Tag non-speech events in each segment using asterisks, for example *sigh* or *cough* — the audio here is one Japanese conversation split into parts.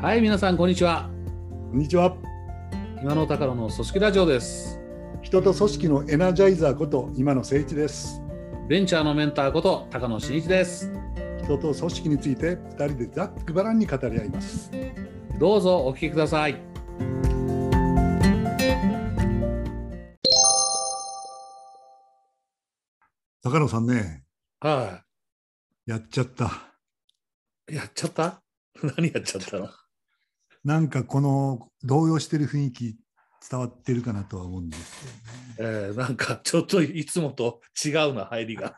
はい、皆さん、こんにちは。こんにちは。今の高野の組織ラジオです。人と組織のエナジャイザーこと今野誠一です。ベンチャーのメンターこと高野真一です。人と組織について二人でざっくばらんに語り合います。どうぞお聞きください。高野さんね、はやっちゃった。い。やっちゃった？*laughs* 何やっちゃったの？なんかこの動揺してる雰囲気伝わってるかなとは思うんですけどね。えー、なんかちょっといつもと違うな、入りが。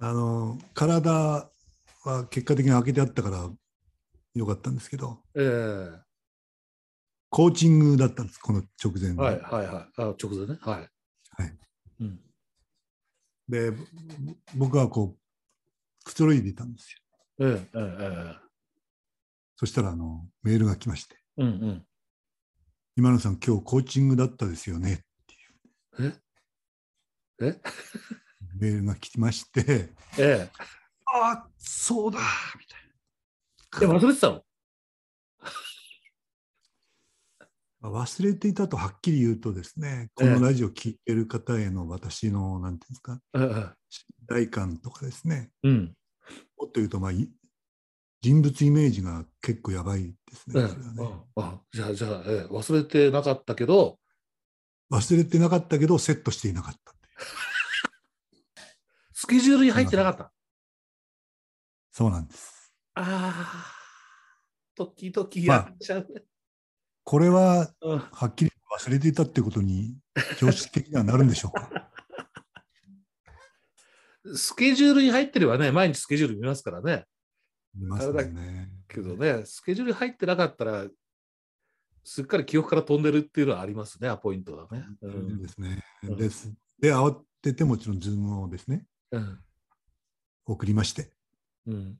あの体は結果的に開けてあったからよかったんですけど、えー、コーチングだったんです、この直前ははいはいはい。あ直前ね。はい。はいうん、で、ぼ僕はこう、くつろいでいたんですよ。えー、えー、えー、そしたらあのメールが来まして、うんうん。今野さん、今日コーチングだったですよね。え？え？*laughs* メールが来まして、えああ、そうだ。みたいー、え、忘れてたの？な。*laughs* 忘れていたとはっきり言うとですね、このラジオ聞いてる方への私の、なんていうんですか、えー、信頼感とかですね、うん。もっと言うと、まあ、い人物イメージが結構やばいですね、じゃあ、じゃあ、えー、忘れてなかったけど、忘れてなかったけど、セットしていなかった。*laughs* スケジュールに入ってなかった？そうなんです。ああ、時々やっちゃうね。これは、うんはっきり忘れていたってことに、常識的にはなるんでしょうか。*laughs* スケジュールに入ってればね、毎日スケジュール見ますからね。見ますもんね。けどね、スケジュールに入ってなかったら、すっかり記憶から飛んでるっていうのはありますね、アポイントだね。うんですね。うんです。で、慌ててもちろんズームをですね、うん送りまして。うん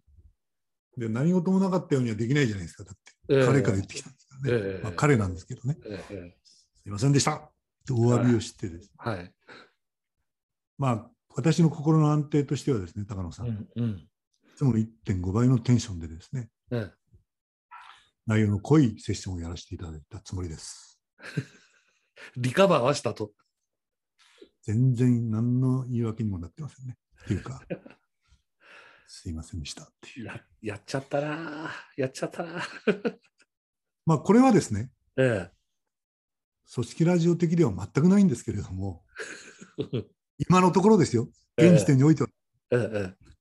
で、何事もなかったようにはできないじゃないですか。だって、ええ彼から言ってきたんですからね。ええまあ、彼なんですけどね。えええすいませんでした。とお詫びをしてです、えはい。まあ、私の心の安定としてはですね、高野さん、いうんうんつもの1.5倍のテンションでですね、え内容の濃いセッションをやらせていただいたつもりです。え *laughs* リカバーはしたと。全然何の言い訳にもなってませんね。っていうか、*laughs* すいませんでしたっていう。ややっちゃったな、やっちゃったな。*laughs* まあ、これはですね、え組織ラジオ的では全くないんですけれども、え今のところですよ、現時点においては、えええ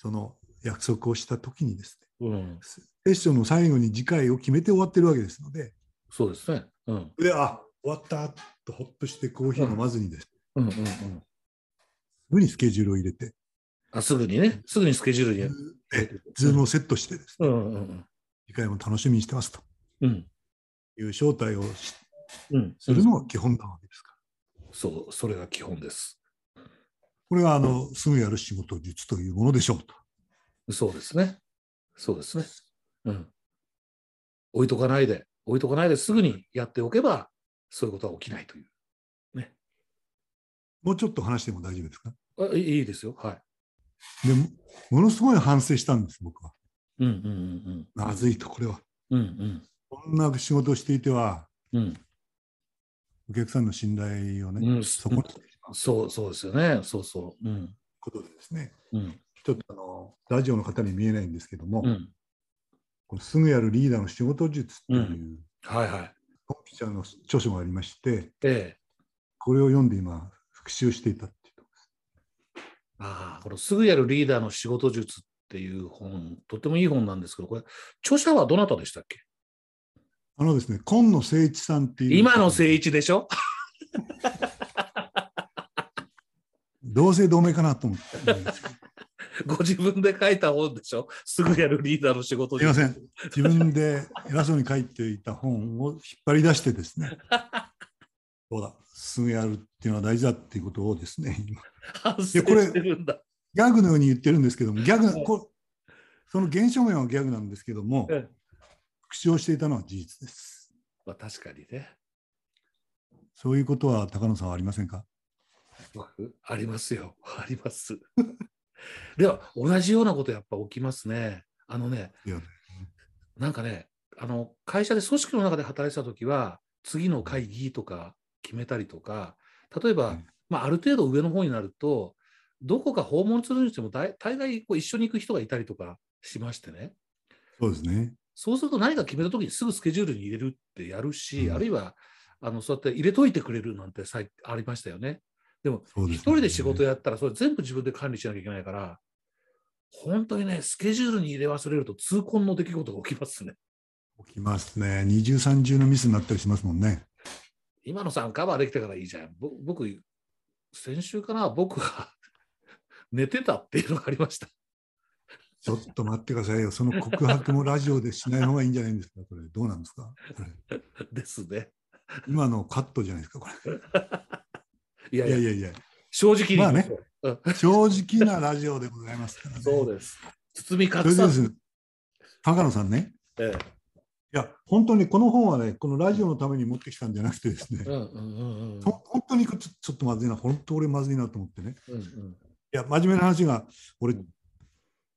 その約束をしたときにですね、うん、セッションの最後に次回を決めて終わってるわけですので、そうですね。うん。で、あ終わったとほっとしてコーヒー飲まずにです、うんうんうん、すぐにスケジュールを入れて、あすぐにね、すぐにスケジュールに。えズームをセットしてですね、うんうんうん。次回も楽しみにしてますと。うん。いう招待をしうん、するのが基本なわけですから。そう、それが基本です。これはあのすぐやる仕事術というものでしょうと。そうですね。そうですね。うん。置いとかないで、置いとかないですぐにやっておけば、そういうことは起きないという。もうちょっと話しても大丈夫ですか？あいいですよ。はい。でもものすごい反省したんです、僕は。うんうんうんまずいと、これは。うん。うんこんな仕事をしていては、うん。うん。お客さんの信頼をね、うんそこにそうそうですよね。そうそう。うん。ことでですね、うん。ちょっとあのラジオの方に見えないんですけども、うん。このすぐやるリーダーの仕事術っていう、はいはい。トンピちゃんの著書がありまして、ええ。これを読んで今、復習していたっていうところです。ああ、このすぐやるリーダーの仕事術っていう本、とてもいい本なんですけど、これ、著者はどなたでしたっけ？あのですね、今野誠一さんっていう。今の誠一でしょ？*laughs* 同姓同名かなと思って。ご自分で書いた本でしょ？すぐやるリーダーの仕事すいません。自分で偉そうに書いていた本を引っ張り出してですね、*laughs* そうだ、すぐやるっていうのは大事だっていうことをですね、今反省やこれしてるんだ。ギャグのように言ってるんですけども、ギャグはいこその現象面はギャグなんですけども、ええ復習をしていたのは事実です。まあ、確かにね。そういうことは高野さんはありませんか？僕ありますよ。*laughs* あります。*laughs* では、同じようなことやっぱ起きますね。あのね、なんかね、あの会社で組織の中で働いてた時は、次の会議とか決めたりとか、例えば、うんまあ、ある程度上の方になると、どこか訪問するにしても大大概こう一緒に行く人がいたりとかしましてね、そうですね。そうすると何か決めた時にすぐスケジュールに入れるってやるし、うんあるいはあのそうやって入れといてくれるなんてありましたよね。でも、一人で仕事やったら、それ全部自分で管理しなきゃいけないから、本当にね、スケジュールに入れ忘れると痛恨の出来事が起きますね。起きますね。二重三重のミスになったりしますもんね。今野さんカバーできたからいいじゃん。ぼ僕、先週かな、僕が *laughs* 寝てたっていうのがありました。ちょっと待ってくださいよ。その告白もラジオでしない方がいいんじゃないんですか？これどうなんですか？これ *laughs* ですね。今のカットじゃないですか？こいや *laughs* いや、れいやいやいや。正直にまあね。正直なラジオでございますからね。*laughs* そうです。包みそ隠さず。高野さんね。えいや、本当にこの本はね、このラジオのために持ってきたんじゃなくてですね。え、うんうんうんうん。ほ本当にちょちょっとまずいな、本当俺まずいなと思ってね。うんうん。いや、真面目な話が、俺うん、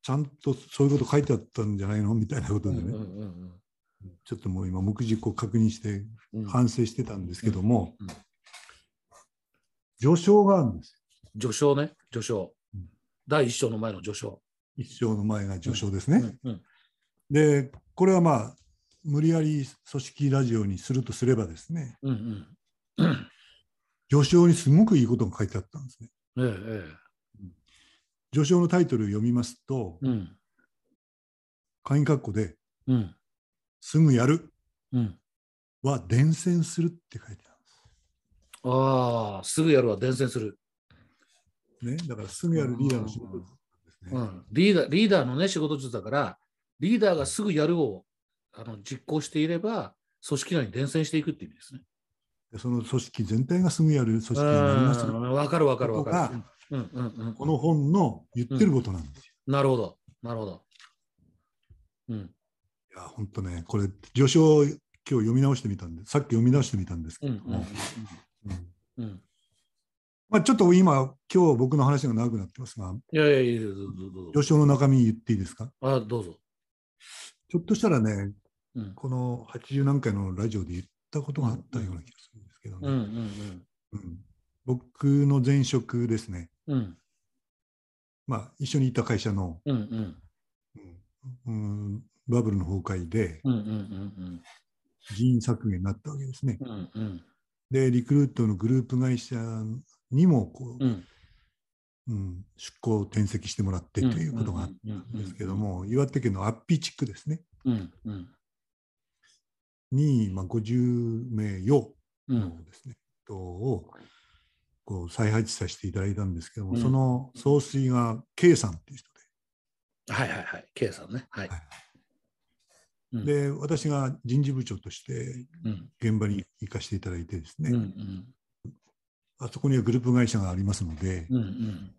ちゃんとそういうこと書いてあったんじゃないの？みたいなことでね、うんうんうんちょっともう今、目次を確認してうん。反省してたんですけども。うんうん、序章があるんです序章ね、序章うん。第一章の前の序章。よ。一章の前が序章ですね。うんうんで、これはまあ、無理やり組織ラジオにするとすればですね、うんうん序章にすごくいいことが書いてあったんですね。えええ序章のタイトルを読みますと、えうん鍵括弧で、うんすぐやるうんは伝染するって書いてある。ああ、すぐやるわ、伝染する。ね、だからすぐやるリーダーの仕事ですね。うん、リーダーリーダーのね、仕事術だから、リーダーがすぐやるをあの実行していれば、組織内に伝染していくっていう意味ですね。でその組織全体がすぐやる組織になりますうんわかるわかるわかるこ。うんうんうんこの本の言ってることなんですよ。なるほど、なるほど。うん、いや、本当ね、これ、序章を今日読み直してみたんで、さっき読み直してみたんですけうん、うんども、うん。うん。まあ、ちょっと今、今日僕の話が長くなってますが、いやいやいや、どうぞどうぞ。どうぞ。序章の中身言っていいですか？あ、どうぞ。ちょっとしたらね、うん、この80何回のラジオで言ったことがあったような気がするんですけどうん、うね、ん、うん。僕の前職ですね、うん、うん、まあ、一緒にいた会社の、うん、うん、うんうんバブルの崩壊でうん、うん、うん、人員削減になったわけですね。うん、うん、で、リクルートのグループ会社にもこう、うん、うん、出向を転籍してもらってということがあったんですけど、も、岩手県のアッピー地区ですね、うん、うん、に、まあ、50名用うん、のですね、人をこう再配置させていただいたんですけども、うん。その総帥が K さんっていう人はいはいはい、K さんね。はい。うんで、で、私が人事部長としてうん、現場に行かせていただいてですね、うん、うん、あそこにはグループ会社がありますので、うん、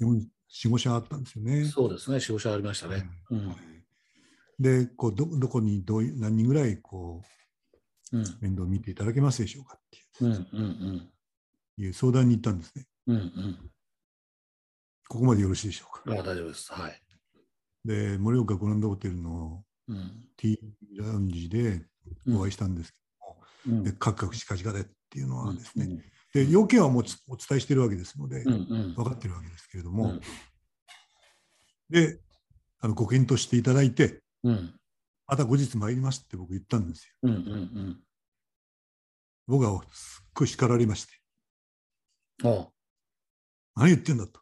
4、4 5社あったんですようねん。。そうですね、仕事ありましたね。うん、でこうど、どこにどういう何人ぐらいこうん、う面倒を見ていただけますでしょうかってうん、いう,、うん、いう相談に行ったんですね。うん、うん、ここまでよろしいでしょうか。うん。あ、大丈夫です。はい。で、盛岡グランドホテルのうん、T ラウンジでお会いしたんですけども、うん、でカクカクしかじかでっていうのはですね、うん、で要件はもうつお伝えしているわけですので、うん、うん、分かってるわけですけれども、うん。であのご検討していただいて、うん、また後日参りますって僕言ったんですよ。うん、うん、僕はすっごい叱られまして、何言ってんだと。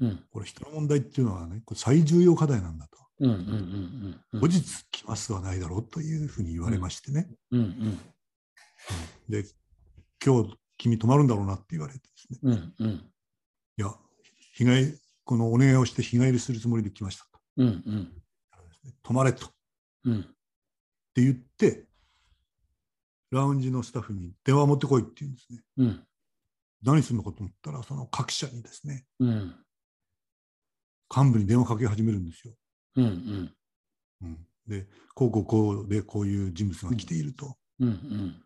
うん、これ人の問題っていうのはね、これ最重要課題なんだと。うん、うん、うん、うん。後日来ますはないだろうというふうに言われましてね。うん、うん、で、今日君泊まるんだろうなって言われてですね。うん、うん、いや、日帰り、このお願いをして日帰りするつもりで来ましたと。うん、うん、泊まれと。うん、って言って、ラウンジのスタッフに電話持ってこいって言うんですね。うん、何するのかと思ったら、その各社にですね、うん、幹部に電話かけ始めるんですよ。うん、うん、うん、で、こうこうこうでこういう人物が来ていると、うん、うん。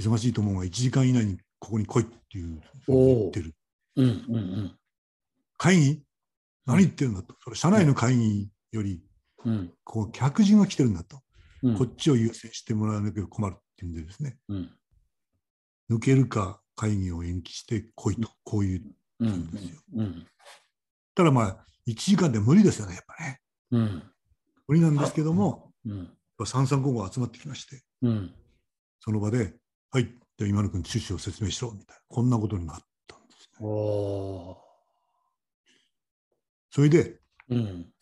忙しいと思うが1時間以内にここに来いっていうふうに言ってる。うん、うん、会議？何言ってるんだと。それ社内の会議よりうん。こう客人が来てるんだと、うん。こっちを優先してもらわなきゃ困るっていうんでですね、うん。抜けるか会議を延期して来いと、こういう。うん。うん。ただまあ、1時間で無理ですよね、やっぱね。うん。無理なんですけども、うん。三々五が集まってきまして、うん。その場で、はい、じゃあ今野君、趣旨を説明しろ、みたいな、こんなことになったんですね。それで、うん。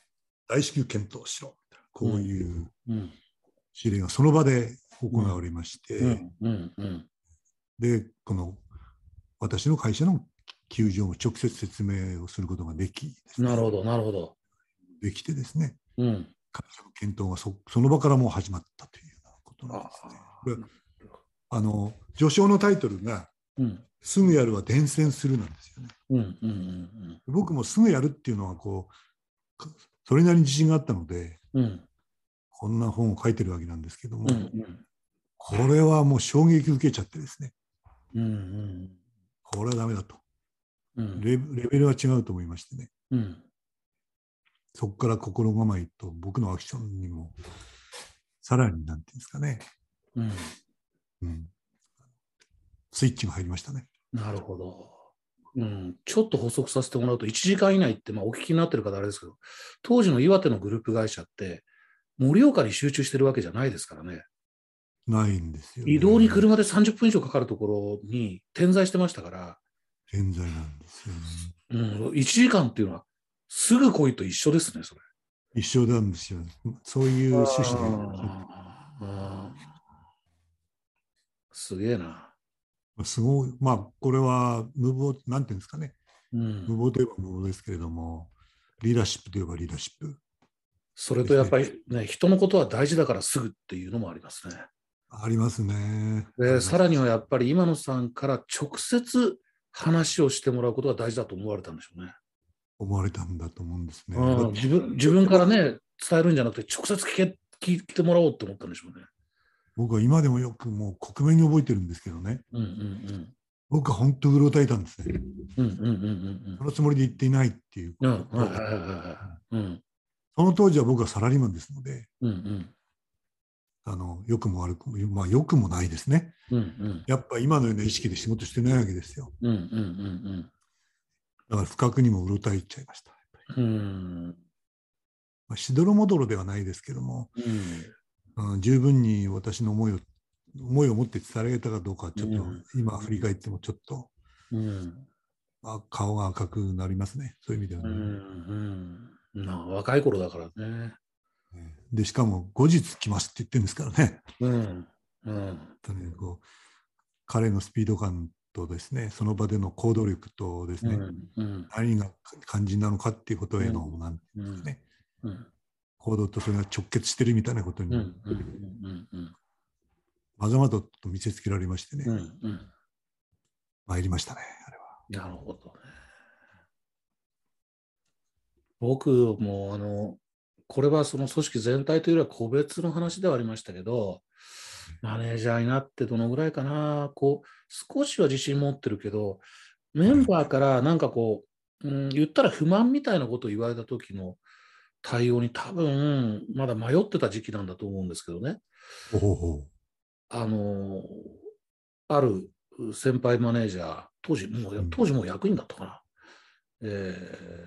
大至急検討しろ、みたいな、こういううん。指令がその場で行われまして。で、この私の会社の球場も直接説明をすることができね、なるほど、なるほど。できてですね、うん。会社の検討がそその場からもう始まったというようなことなんですね。あの序章のタイトルがうん。「すぐやるは伝染する」なんですよね。うん。うん。僕もすぐやるっていうのはこうかそれなりに自信があったのでうん。うん。こんな本を書いてるわけなんですけども、うん。これはもう衝撃受けちゃってですねうん。うん。これはダメだとうん。レレベルは違うと思いましてねうん。そこから心構えと僕のアクションにもさらになんていうんですかね、うん。うん、スイッチが入りましたね。なるほど。うん、ちょっと補足させてもらうと、1時間以内って、まあ、お聞きになってる方あれですけど、当時の岩手のグループ会社って、盛岡に集中してるわけじゃないですからね。ないんですよ、ね。移動に車で30分以上かかるところに点在してましたから、健在なんですよね。うん、1時間っていうのは、すぐ来いと一緒ですね、それ。一緒なんですよ。そういう趣旨で。すげえな。すごい、まあ、これは無謀、なんていうんですかね。うん無謀といえば無謀ですけれども、リーダーシップといえばリーダーシップ。それとやっぱりね、人のことは大事だからすぐっていうのもありますね。ありますね。でさらにはやっぱり今野さんから直接話をしてもらうことが大事だと思われたんでしょうね。思われたんだと思うんですね。うん、自分自分からね、伝えるんじゃなくて、直接聞け聞いてもらおうって思ったんでしょうね。僕は今でもよくもう克明に覚えてるんですけどね。うんうん僕は本当うろたえたんですね。うん。うんうんうんそのつもりで言っていないっていう。うん。うんその当時は僕はサラリーマンですので、うんうんあの良くも悪くも、まあ良くもないですね。うんうんやっぱ今のような意識で仕事してないわけですよ。うんうんうんだから不覚にもうろたえちゃいました。うんうんまあ、しどろもどろではないですけども、うんうん、十分に私の思いを思いを持って伝えられたかどうかはちょっと、うん今振り返ってもちょっと、うんあ、顔が赤くなりますね。そういう意味ではうね。んうんまあ若い頃だからね。で、しかも後日来ますって言ってるんですからね。うん。うん。彼のスピード感とですね、その場での行動力とですね、うん。うん。何が肝心なのかっていうことへの、うんなんていうんですかね、うん。行動とそれが直結してるみたいなことに、まざまざと見せつけられましてね、うん。うん。参りましたね、あれは。なるほどね。僕もあのこれはその組織全体というよりは個別の話ではありましたけど、マネージャーになってどのぐらいかな、こう少しは自信持ってるけど、メンバーからなんかこう、うん、言ったら不満みたいなことを言われた時の対応に多分まだ迷ってた時期なんだと思うんですけどね。ほほほあのある先輩マネージャー、当時もう、うん当時もう役員だったかな、え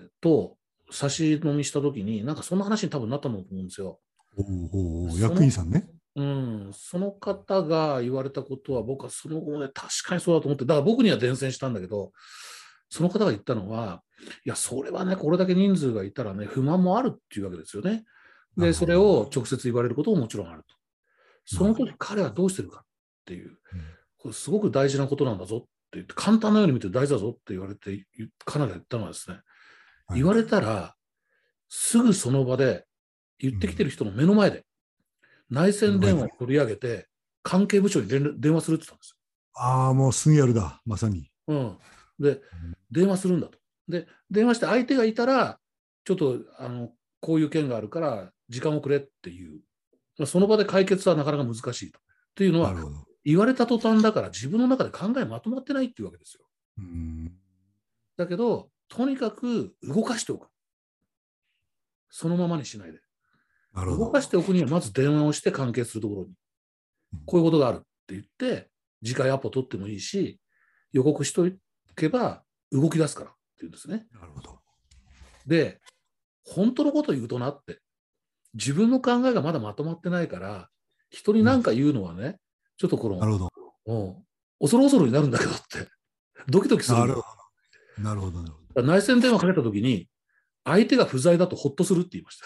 ーと、差し飲みしたときに、なんかそんな話に多分なったんだと思うんですよ。ほうほうほうその役員さんね。うん、その方が言われたことは、僕はその後もね、確かにそうだと思って、だから僕には伝染したんだけど、その方が言ったのは、いや、それはね、これだけ人数がいたらね、不満もあるっていうわけですよね。で、それを直接言われることももちろんあると。その時彼はどうしてるかっていう、これすごく大事なことなんだぞって言って、簡単なように見て大事だぞって言われて、彼が言ったのはですね、はい言われたら、すぐその場で言ってきてる人の目の前で、内線電話を取り上げて、関係部長に電話するって言ったんですああ、もうすぐやるだ、まさに。よ。うん、で、電話するんだと。で、電話して相手がいたら、ちょっとあのこういう件があるから、時間をくれっていう、まあその場で解決はなかなか難しいと。っていうのは。言われた途端だから自分の中で考えまとまってないっていうわけですよ。うんだけど、とにかく動かしておく。そのままにしないで。動なるほど。かしておくには、まず電話をして関係するところにうん、こういうことがあるって言って、次回アポ取ってもいいし、予告しとけば動き出すからっていうんですね。なるほど。で、本当のこと言うとなって、自分の考えがまだまとまってないから、人に何か言うのはね、ちょっとこの、なるほど。うん恐る恐るになるんだけどって、ドキドキするだなんるほど。なるほど。内線電話かけたときに、相手が不在だとほっとするって言いまし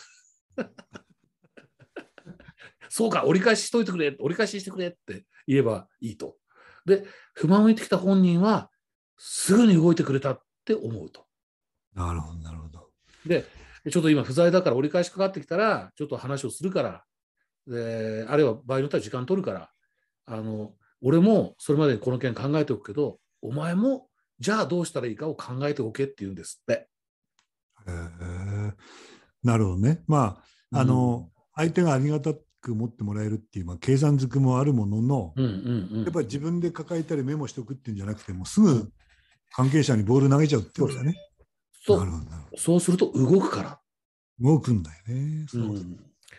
た。*laughs* そうか、折り返ししといてくれ、折り返ししてくれって言えばいいと。で、不満を言ってきた本人は、すぐに動いてくれたって思うと。なるほど。なるほど。で、ちょっと今不在だから折り返しかかってきたら、ちょっと話をするから、であるいは場合によっては時間取るから、あの、俺もそれまでにこの件考えておくけど、お前もじゃあどうしたらいいかを考えておけって言うんですって。なるほどね。まあ、あの、相手がありがたく持ってもらえるっていう、まあ、計算づくもあるものの、うんうんうん、やっぱり自分で抱えたりメモしておくっていうんじゃなくて、もうすぐ関係者にボール投げちゃうってことだね。そう。そうすると動くから。動くんだよね。そううだん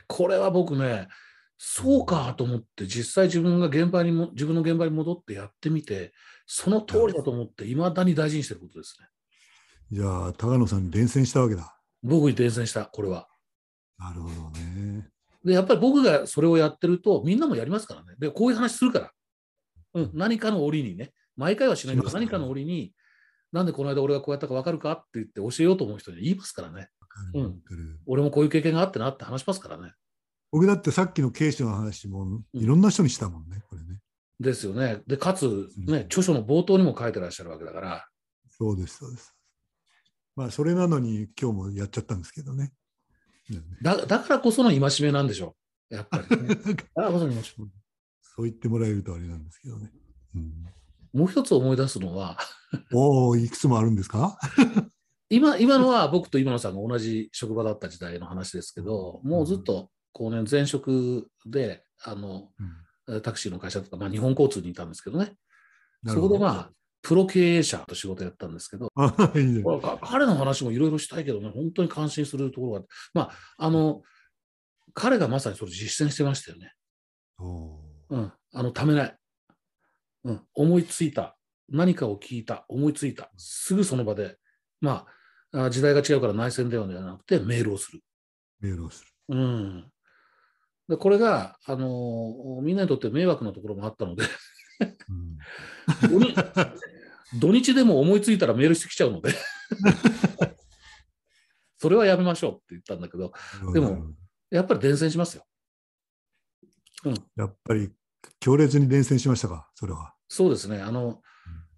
これは僕ね、そうかと思って、実際自分が現場にも、自分の現場に戻ってやってみて、その通りだと思って、いまだに大事にしてることですね。じゃあ、高野さんに伝染したわけだ。僕に伝染した、これは。なるほどね。で、やっぱり僕がそれをやってると、みんなもやりますからね。で、こういう話するから。うん、何かの折にね、毎回はしないけど、何かの折に、なんでこの間俺がこうやったか分かるかって言って教えようと思う人に言いますからね。うん俺もこういう経験があってなって話しますからね。僕だってさっきの警視庁の話もいろんな人にしたもんね、これね。ですよね。で、かつ、うんね、著書の冒頭にも書いてらっしゃるわけだから、そうです、そうです。まあ、それなのに今日もやっちゃったんですけどね。ねだだからこその戒めなんでしょう。やっぱり、ね。*laughs* だからこその戒めそう言ってもらえるとあれなんですけどね。うん、もう一つ思い出すのは、おお、いくつもあるんですか？*laughs* 今今のは僕と今野さんが同じ職場だった時代の話ですけど、もうずっとこう、ね、前職であのうんタクシーの会社とか、まあ、日本交通にいたんですけどね、どこでまあ、プロ経営者と仕事やったんですけど、あいいね彼の話もいろいろしたいけどね、本当に感心するところがあって、まあ、あの、彼がまさにそれ実践してましたよね。おうん、あの、ためない。うん、思いついた。何かを聞いた。思いついた。すぐその場で、まあ、あ時代が違うから内線電話ではなくてメールをする。メールをする。うん。でこれが、あのみんなにとって迷惑なところもあったので、うん土日でも思いついたらメールしてきちゃうので、それはやめましょうって言ったんだけど、でもやっぱり伝染しますよ。やっぱり強烈に伝染しましたか、それは。そうですね。あの、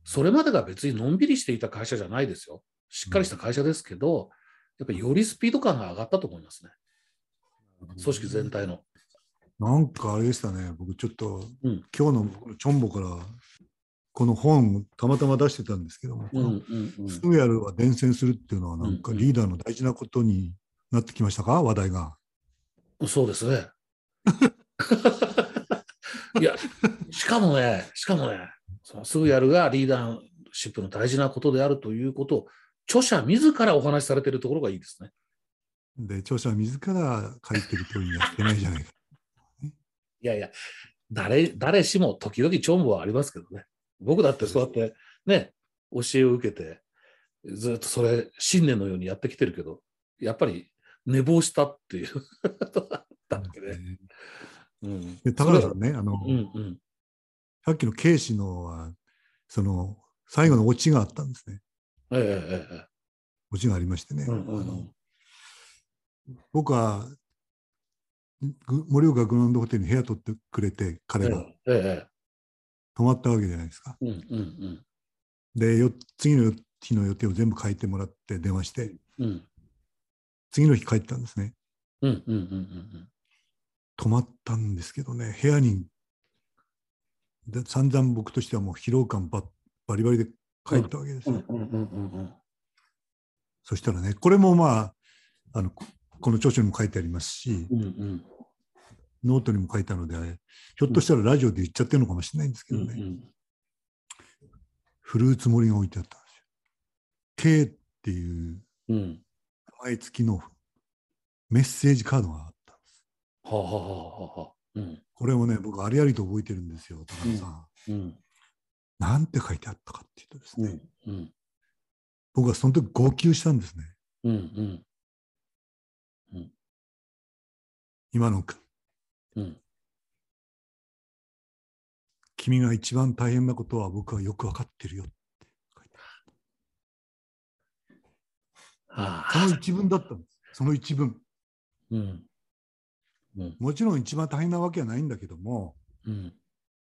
それまでが別にのんびりしていた会社じゃないですよ。しっかりした会社ですけど、やっぱりよりスピード感が上がったと思いますね。組織全体の。なんかあれでしたね、僕ちょっと、うん今日のチョンボから、この本たまたま出してたんですけども、すぐやるは伝染するっていうのは、なんかリーダーの大事なことになってきましたか、話題が。そうですね。*laughs* いや、しかもね、しかもね、そのすぐやるがリーダーシップの大事なことであるということを、著者自らお話しされているところがいいですね。で、著者自ら書いてるというにはしてないじゃないか。いやいや、誰誰しも時々チョンボはありますけどね。僕だってそうやってね、教えを受けて、ずっとそれ、信念のようにやってきてるけど、やっぱり寝坊したっていう *laughs* だっけね。うん、で高田さんね、あの、うんうん。さっきの警視のは、その、最後のオチがあったんですね。えええええオチがありましてね。え。うんうんうん。僕は、ぐ盛岡グランドホテルに部屋取ってくれて、彼がえええ泊まったわけじゃないですか。え。うんうんで、よ次の日の予定を全部書いてもらって電話して、うん。うん次の日帰ったんですね。うんうんうんうん泊まったんですけどね、部屋に、で散々僕としてはもう疲労感ばバリバリで帰ったわけですよ。うんうんうんうんうんそしたらね、これもまあ、あのここの著書にも書いてありますし、うんうんノートにも書いたので、ひょっとしたらラジオで言っちゃってるのかもしれないんですけどね、うんうんフルーツ盛りが置いてあったんですよ。K っていううん名前付きのメッセージカードがあったんです。はあ、はあはあはあ、うん。これもね、僕、ありありと覚えてるんですよ、高野さん。うん。なんて書いてあったかっていうとですね、うん。うん。僕はその時号泣したんですね。うん。うん。今の君、うん。君が一番大変なことは僕はよくわかってるよって書いてはある。そのあ。一文だったんです。その一文。うん。うん。もちろん一番大変なわけはないんだけども、うん。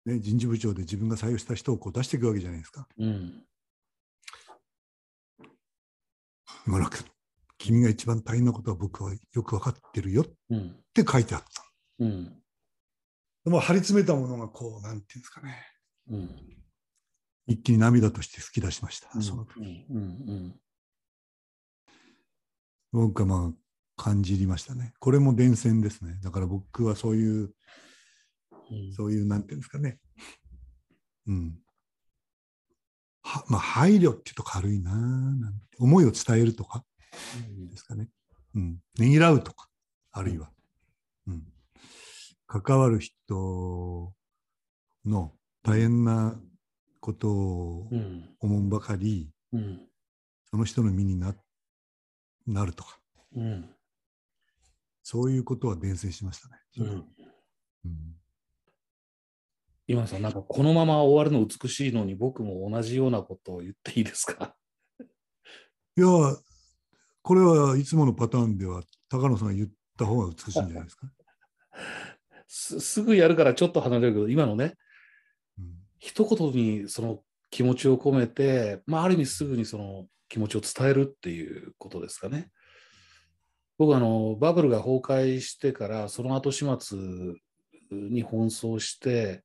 ね、人事部長で自分が採用した人をこう出していくわけじゃないですか。うん。今の君、君が一番大変なことは僕はよくわかってるよっうん。て書いてあった。うん。でも張り詰めたものがこう、なんていうんですかね。うん。一気に涙として吹き出しました。うん。その時うん。うん。僕はまあ感じりましたね。これも伝染ですね。だから僕はそういう、うん。そういう、なんていうんですかね。うん。はまあ、配慮っていうと軽いななんて思いを伝えるとかですかね。うん。ねぎらうとか、あるいは。うん。関わる人の大変なことをうん。思うばかり、うん。その人の身にななるとか、うん。そういうことは伝染しましたね。うん。うん今野さん、なんかこのまま終わるの美しいのに僕も同じようなことを言っていいですか？いや、これはいつものパターンでは、高野さんが言った方が美しいんじゃないですか？すすぐやるからちょっと離れるけど、今のね、うん一言にその気持ちを込めて、まあ、ある意味すぐにその気持ちを伝えるっていうことですかね。僕あのバブルが崩壊してからその後始末に奔走して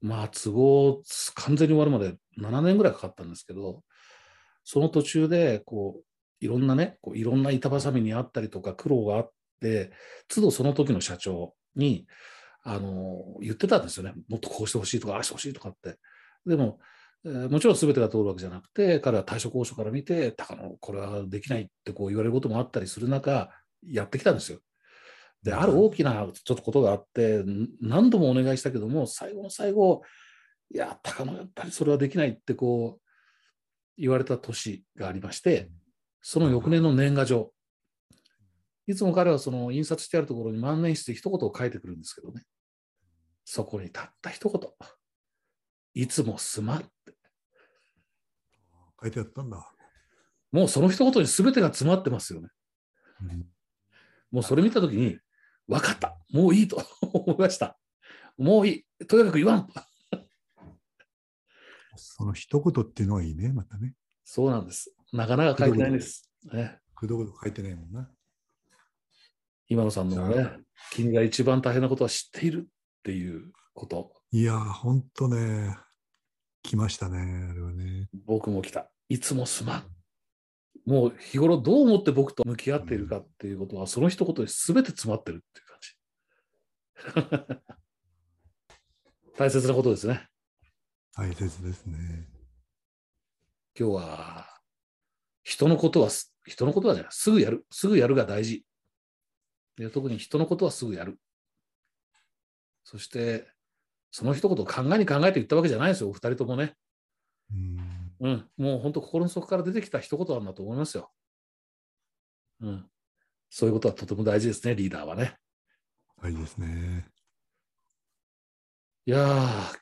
まあ都合完全に終わるまで7年ぐらいかかったんですけどその途中でこういろんなねこういろんな板挟みにあったりとか苦労があって都度その時の社長にあの言ってたんですよねもっとこうしてほしいとかああしてほしいとかって。でもえーもちろん全てが通るわけじゃなくて、彼は対処交渉から見て、高野、これはできないってこう言われることもあったりする中、やってきたんですよ。で、ある大きなちょっとことがあって、ん何度もお願いしたけども、最後の最後、いや、高野、やっぱりそれはできないってこう言われた年がありまして、その翌年の年賀状、いつも彼はその印刷してあるところに万年筆で一言を書いてくるんですけどね、そこにたった一言、いつもすまんって。書いてあったんだ。もうその一言に全てが詰まってますよね。うんもうそれ見たときに、分かった、もういいと *laughs* 思いました。もういい、とにかく言わん。その一言っていうのはいいね、またね。そうなんです。なかなか書いてないんです。ね、くどくど書いてないもんな。今野さんのね、君が一番大変なことは知っているっていうこと、いやー、ほんとね、来ましたね、あれはね。僕も来た。いつもすまん。もう日頃どう思って僕と向き合っているかっていうことは、その一言に全て詰まってるっていう感じ。*laughs* 大切なことですね。大切ですね。今日は人のことはす人のことはじゃないすぐやるすぐやるが大事。で特に人のことはすぐやる。そしてその一言を考えに考えて言ったわけじゃないですよお二人ともね。うん。うん。もう本当心の底から出てきた一言なんだと思いますよ。うん。そういうことはとても大事ですねリーダーはね。はいですね。いやー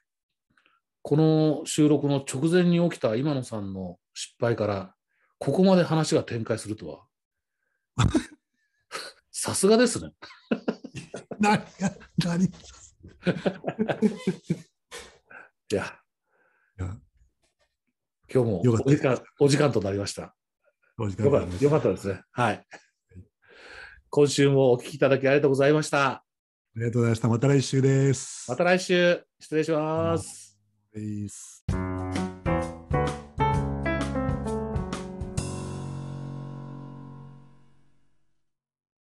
この収録の直前に起きた今野さんの失敗からここまで話が展開するとは *laughs* さすがですね。何が、何い *laughs* いや、や、今日もお時間お時間となりました。よかよかったですね。はい。今週もお聞きいただきありがとうございました。ありがとうございました。また来週です。また来週、失礼します。